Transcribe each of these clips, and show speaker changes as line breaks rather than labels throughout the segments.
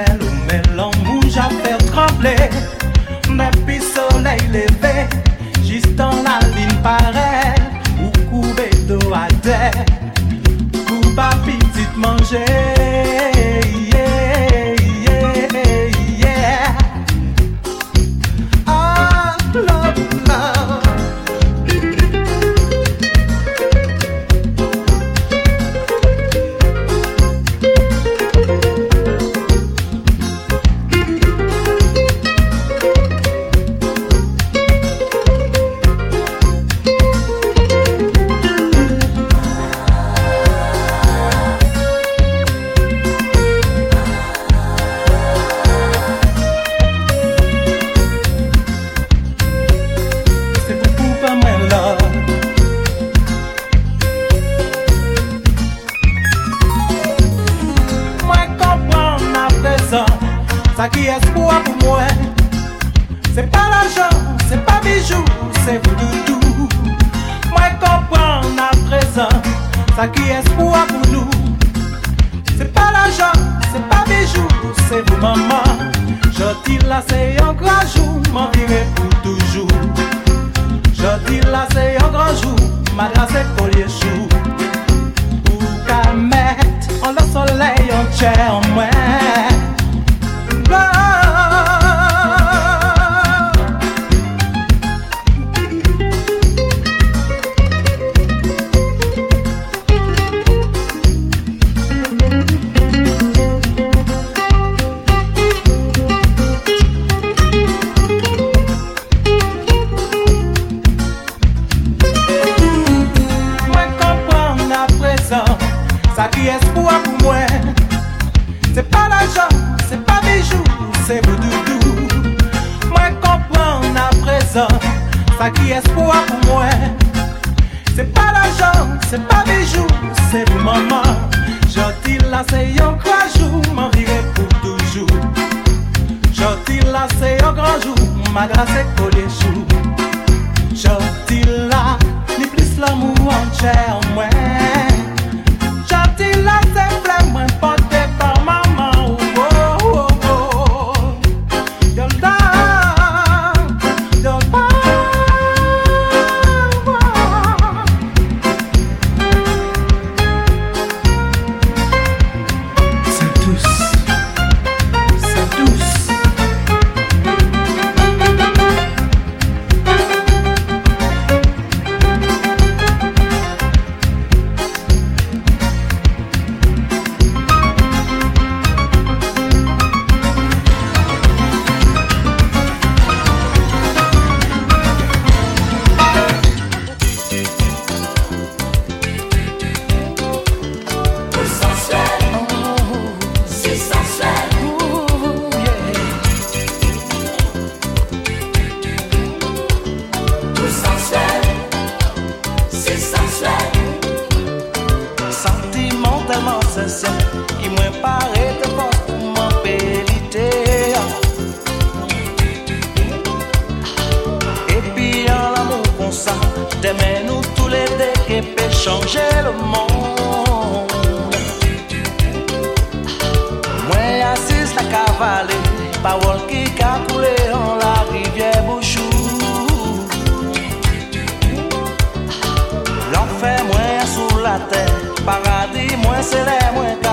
fèl, mè l'anmou ja fèl
tremble, mè qui espoir pour
moi.
C'est pas l'argent, c'est pas des
jours,
c'est
le moment. Gentil là c'est un grand jour, m'en virer pour toujours. Gentil là
c'est un grand jour, ma grâce est ka vale Pawol ki ka koule an la rivye bouchou. L'enfer mwen sou la
ter Paradis mwen sere mwen ka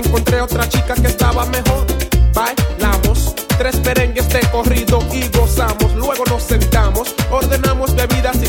encontré otra chica que estaba mejor. Bailamos tres perengues de corrido y gozamos. Luego nos sentamos, ordenamos bebidas y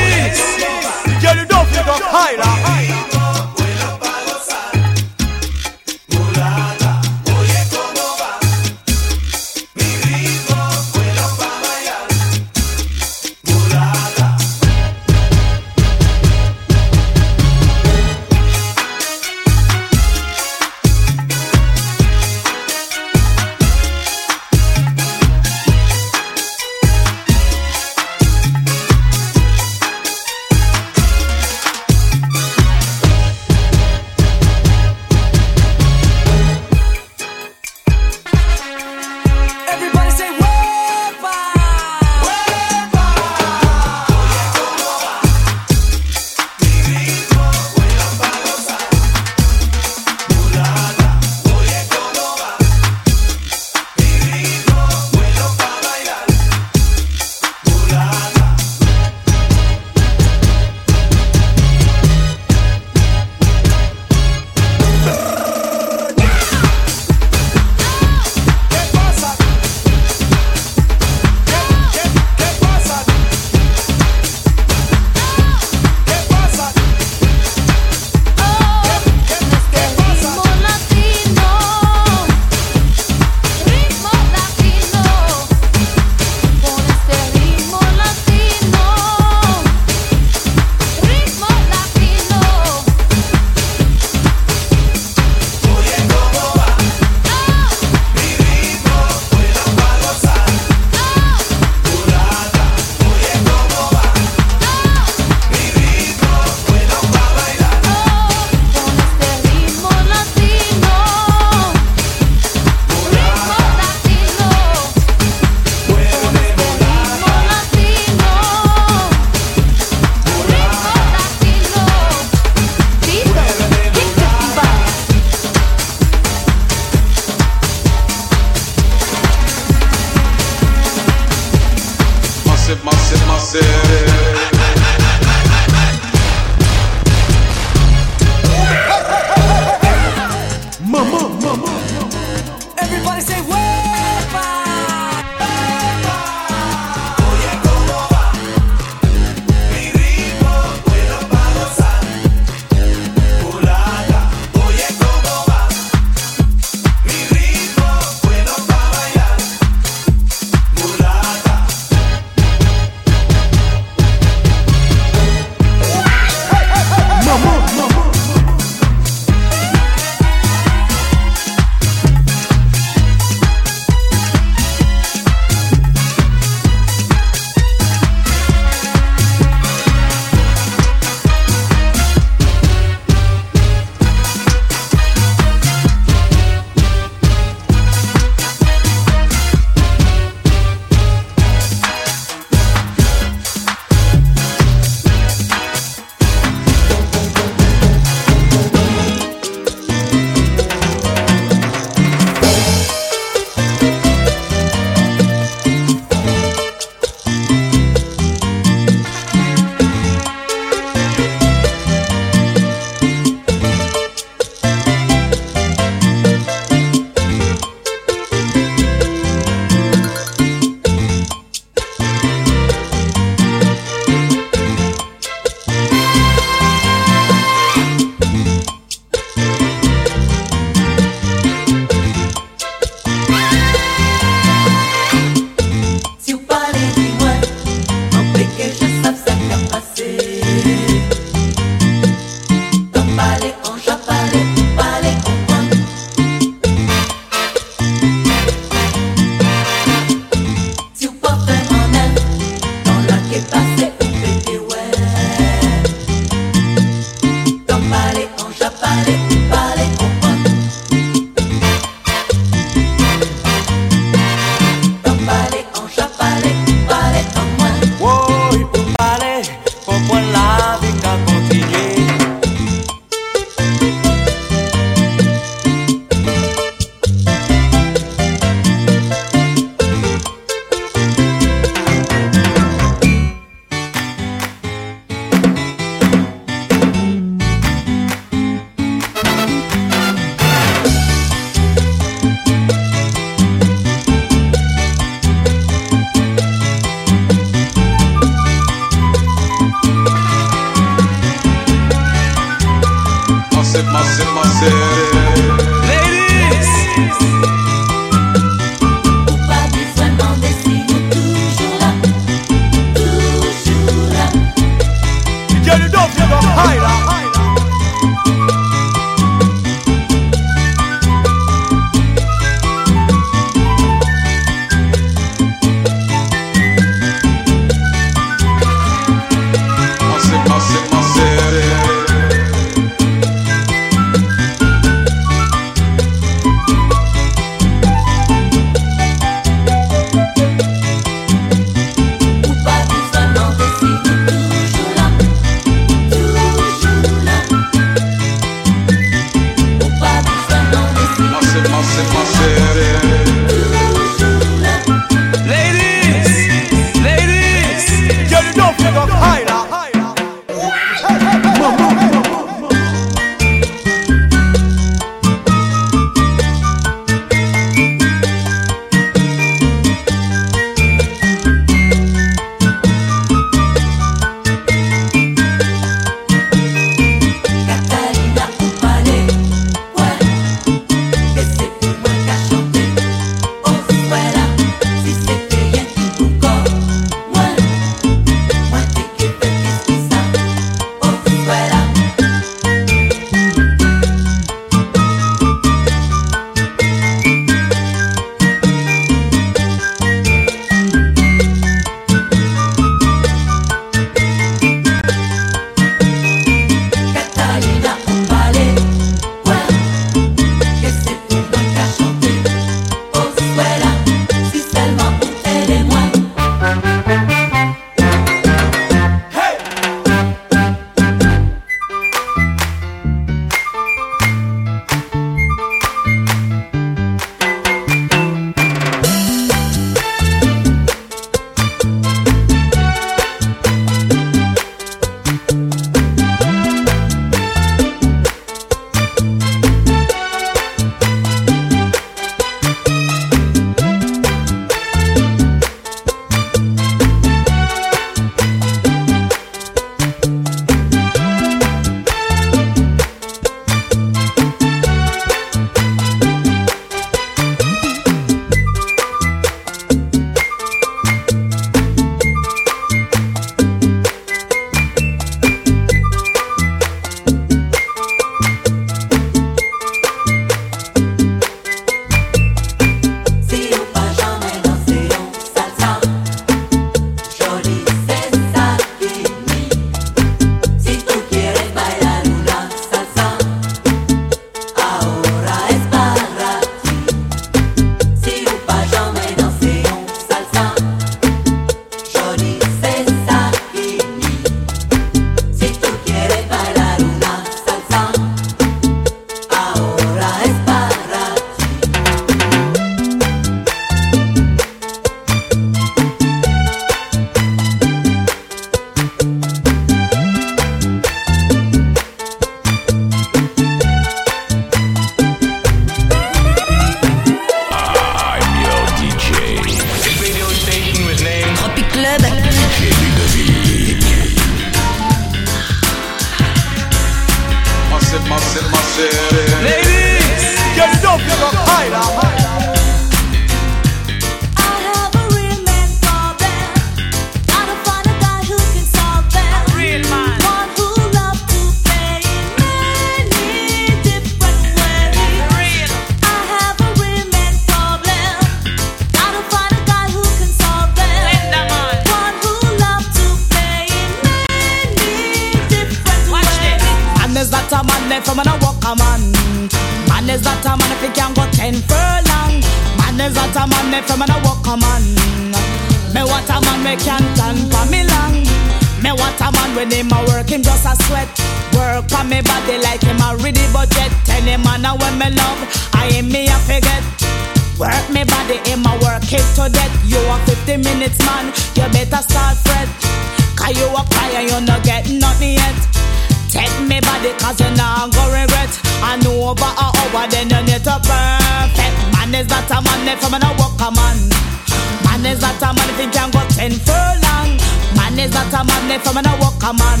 a
man,
if I'm gonna walk a man.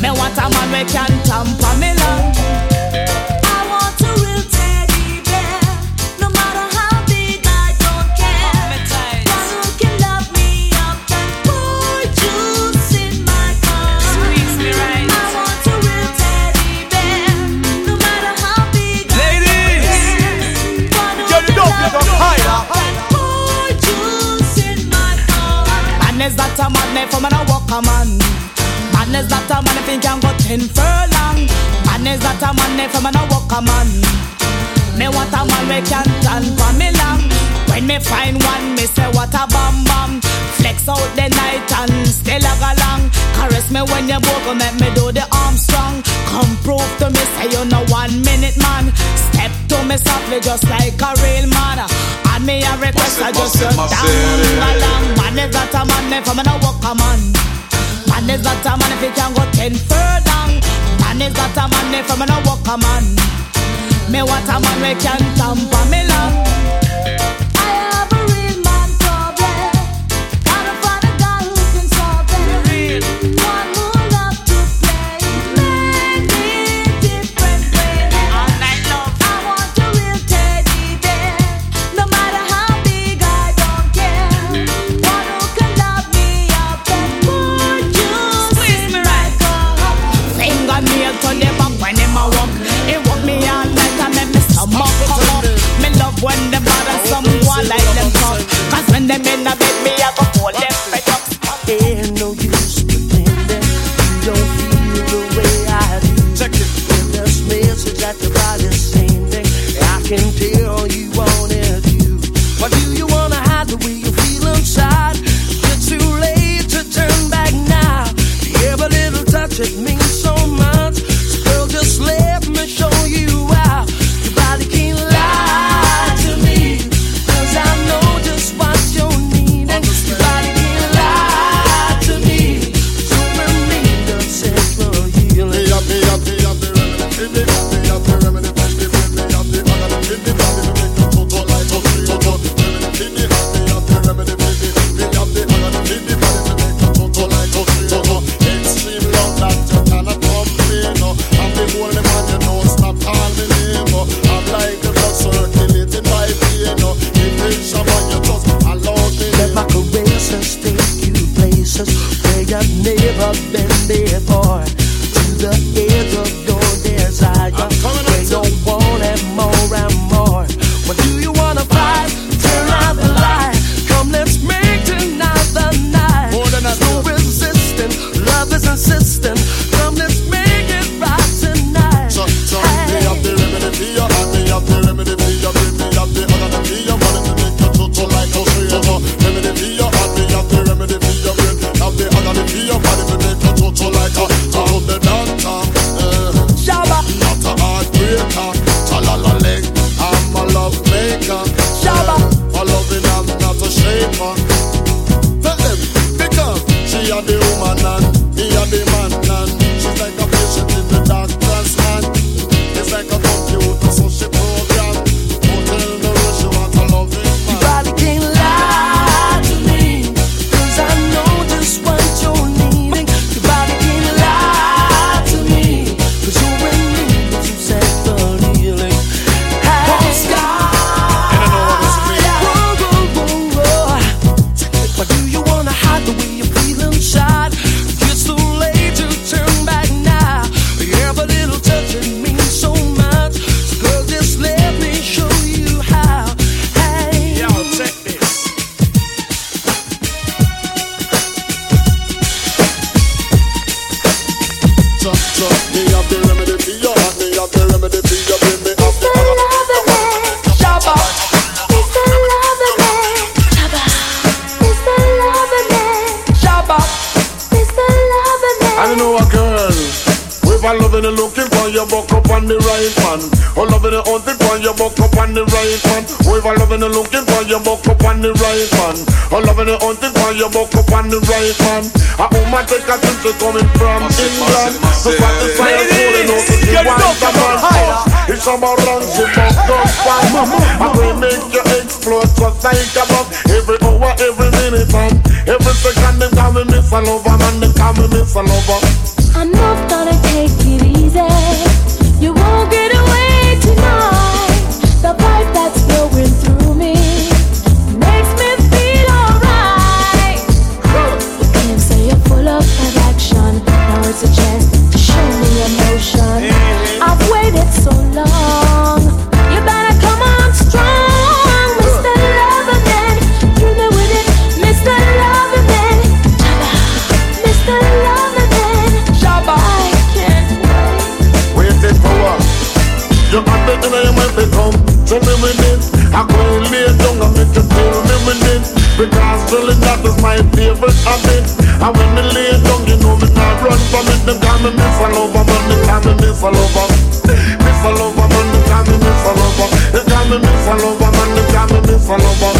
Me want a man we can tamper me for man a walk a man. Man is not a man if he can go ten furlong. Man is not a man if a man a walk a man. Me want a man we can turn for me long. When me find one, me say what a bam bam. Flex out the night and still a galang. Caress me when you broke, make me do the Armstrong. Come prove to me, say you're no one minute man. Step to me softly, just like a real man. And me a request, I just
sit
down along. Um, man is not a man if I'm not walk a man. Man is not a man if he can go ten further. Man is not a man if I'm not walk a man. Me want a man we can tamper me
love.
them in a bit, me a go
you
buck up on the right man. A woman take a trip to coming from England. To satisfy her soul and also she wants a man. Oh, It's about run, she buck up on. I will make you explode just like a bomb. Every hour, every minute, and every second, them call me Miss a Lover, man, them call me Miss a Lover. My favorite habit. And when me lay down, you know me not run from it. Them call me Miss a Lover, man, they call me Miss a Lover. Miss a Lover, man, they call me Miss a Lover. They call me Miss a Lover, man, they call me Miss a Lover.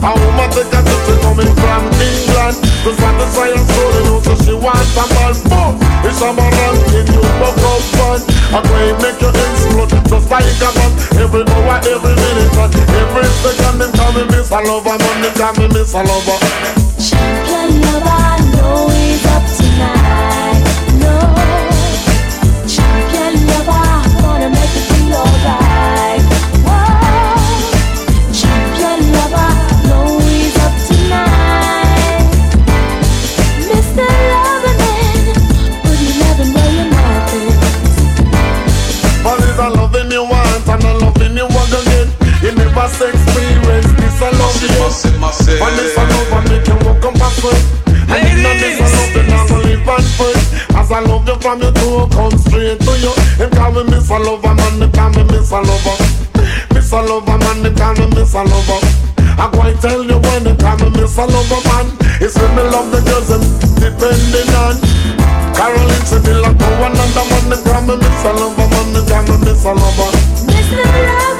A woman take a to coming from England To satisfy her soul, you know, so she wants a man Boom! It's a man ranking, you buck up fun I go and make you explode, just like a bomb Every hour, every minute, every second Them call me Miss Lover, man, them call me Miss Lover
Champion lover, know he's up tonight. No, champion lover, gonna make you feel alright. Whoa, champion lover, know he's up tonight. Mr. Loverman, but you never know your methods.
But it's a loving you want and a loving you want again You never say experience this a love
Massive,
yet
massive, massive.
And this a love and make you walk up backward And if a love then I'm gonna live on first As I love you from your toe come straight to you. Them call me Miss Lover man, they call me Miss Lover Miss Lover man, they call me Miss Lover I and tell you when they call me Miss Lover man. It's when me love the girls them depending on. Caroline said oh, they like no one another man They call me Miss Lover man, they call me Miss Lover
Mr. Loverman,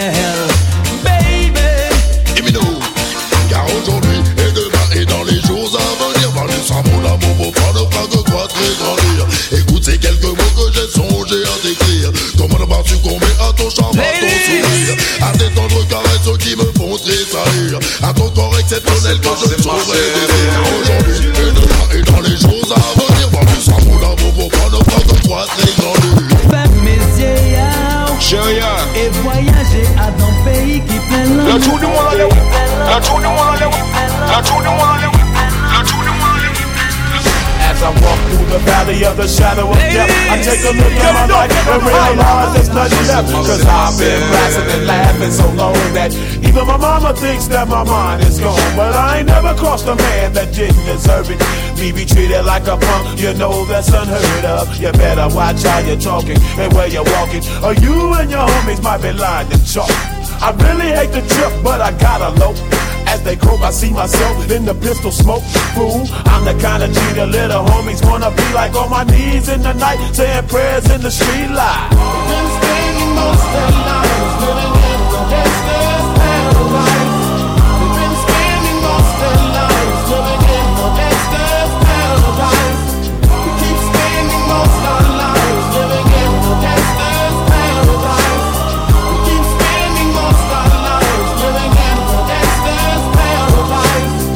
ton corps que je ne Aujourd'hui et demain et dans les jours à venir Vanessa mon amour mon pas ne de quoi très grandir
Ferme mes yeux Et voyager à dans pays qui plein
La tour du monde allez où? La tour du monde allez où? La tour du monde allez où? La tour du monde allez où?
As I walk through the valley of the shadow of death, I take a look at my life and realize there's nothing left. Cause I've been laughing and laughing so long that Even my mama thinks that my mind is gone. But I ain't never crossed a man that didn't deserve it. Me be treated like a punk, you know that's unheard of. You better watch how you're talking and where you're walking. Or you and your homies might be lying to chalk. I really hate the trip, but I gotta low. As they croak, I see myself in the pistol smoke. Fool, I'm the kind of G the little homies wanna be like on my knees in the night, saying prayers in the street light.
Been spending most their lives living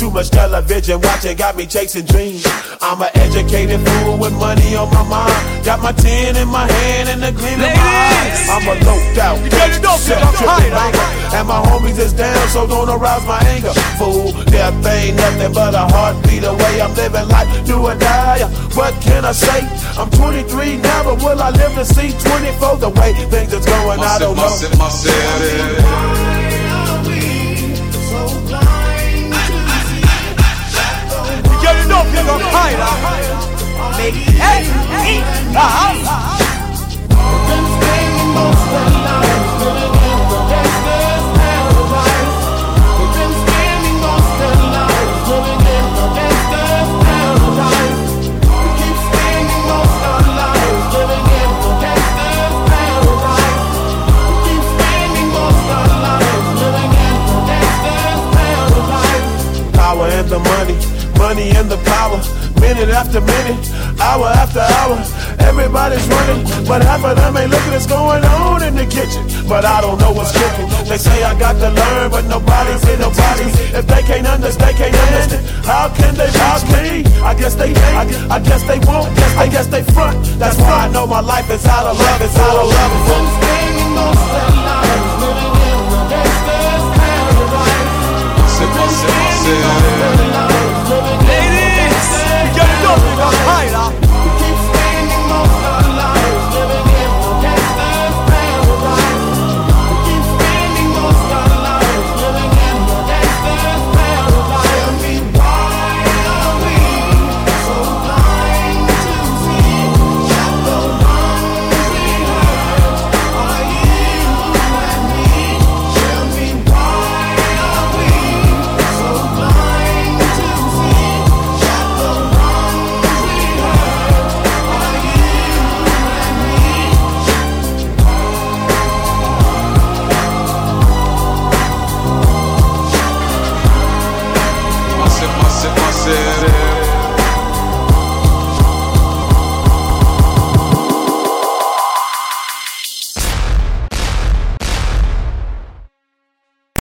Too much television watching got me chasing dreams. I'm an educated fool with money on my mind. Got my tin in my hand and the gleam in my eyes. I'm a loped out, self-tripping banker. And my homies is down, so don't arouse my anger. Fool, death ain't nothing but a heartbeat away. I'm living life, do or die. What can I say? I'm 23 now, but will I live to see 24? The way things is going, I don't know.
Massive,
Yo, you hide, huh? Make hey, hey,
money and the power. Minute after minute, hour after hour, everybody's running, but half of them ain't looking what's going on in the kitchen. But I don't know what's cooking. They say I got to learn, but nobody's in nobody. If they can't understand, they can't understand. How can they reach me? I guess they can't. I guess, they won't. I guess they front. That's why I know my life is out of love. It's out of love.
Most their lives living in the gangster's paradise.
massive, massive, massive.